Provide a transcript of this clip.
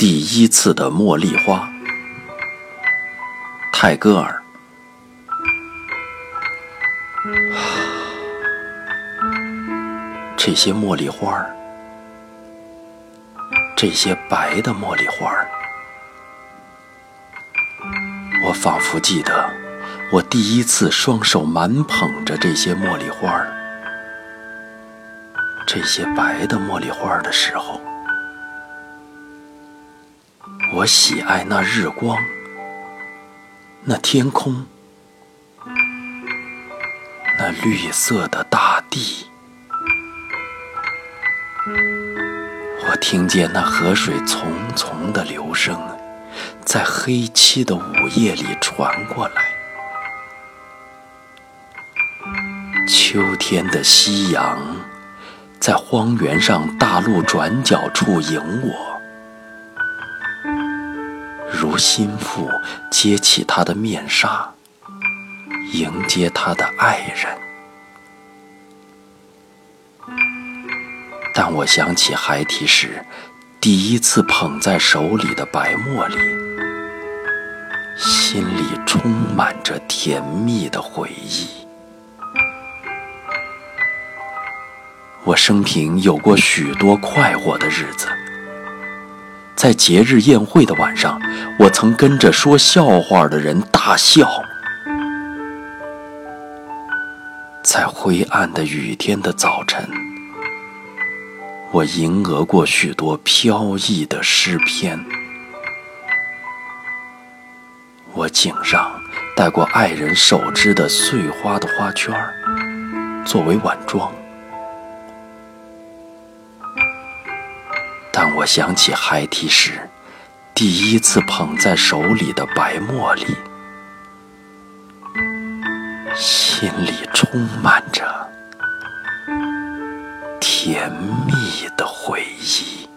第一次的茉莉花，泰戈尔。这些茉莉花儿，这些白的茉莉花儿，我仿佛记得，我第一次双手满捧着这些茉莉花儿，这些白的茉莉花儿的时候。我喜爱那日光，那天空，那绿色的大地。我听见那河水淙淙的流声，在黑漆的午夜里传过来。秋天的夕阳，在荒原上大路转角处迎我。如心腹揭起他的面纱，迎接他的爱人。但我想起孩提时第一次捧在手里的白茉莉，心里充满着甜蜜的回忆。我生平有过许多快活的日子。在节日宴会的晚上，我曾跟着说笑话的人大笑；在灰暗的雨天的早晨，我吟额过许多飘逸的诗篇；我颈上戴过爱人手织的碎花的花圈作为晚装。当我想起孩提时第一次捧在手里的白茉莉，心里充满着甜蜜的回忆。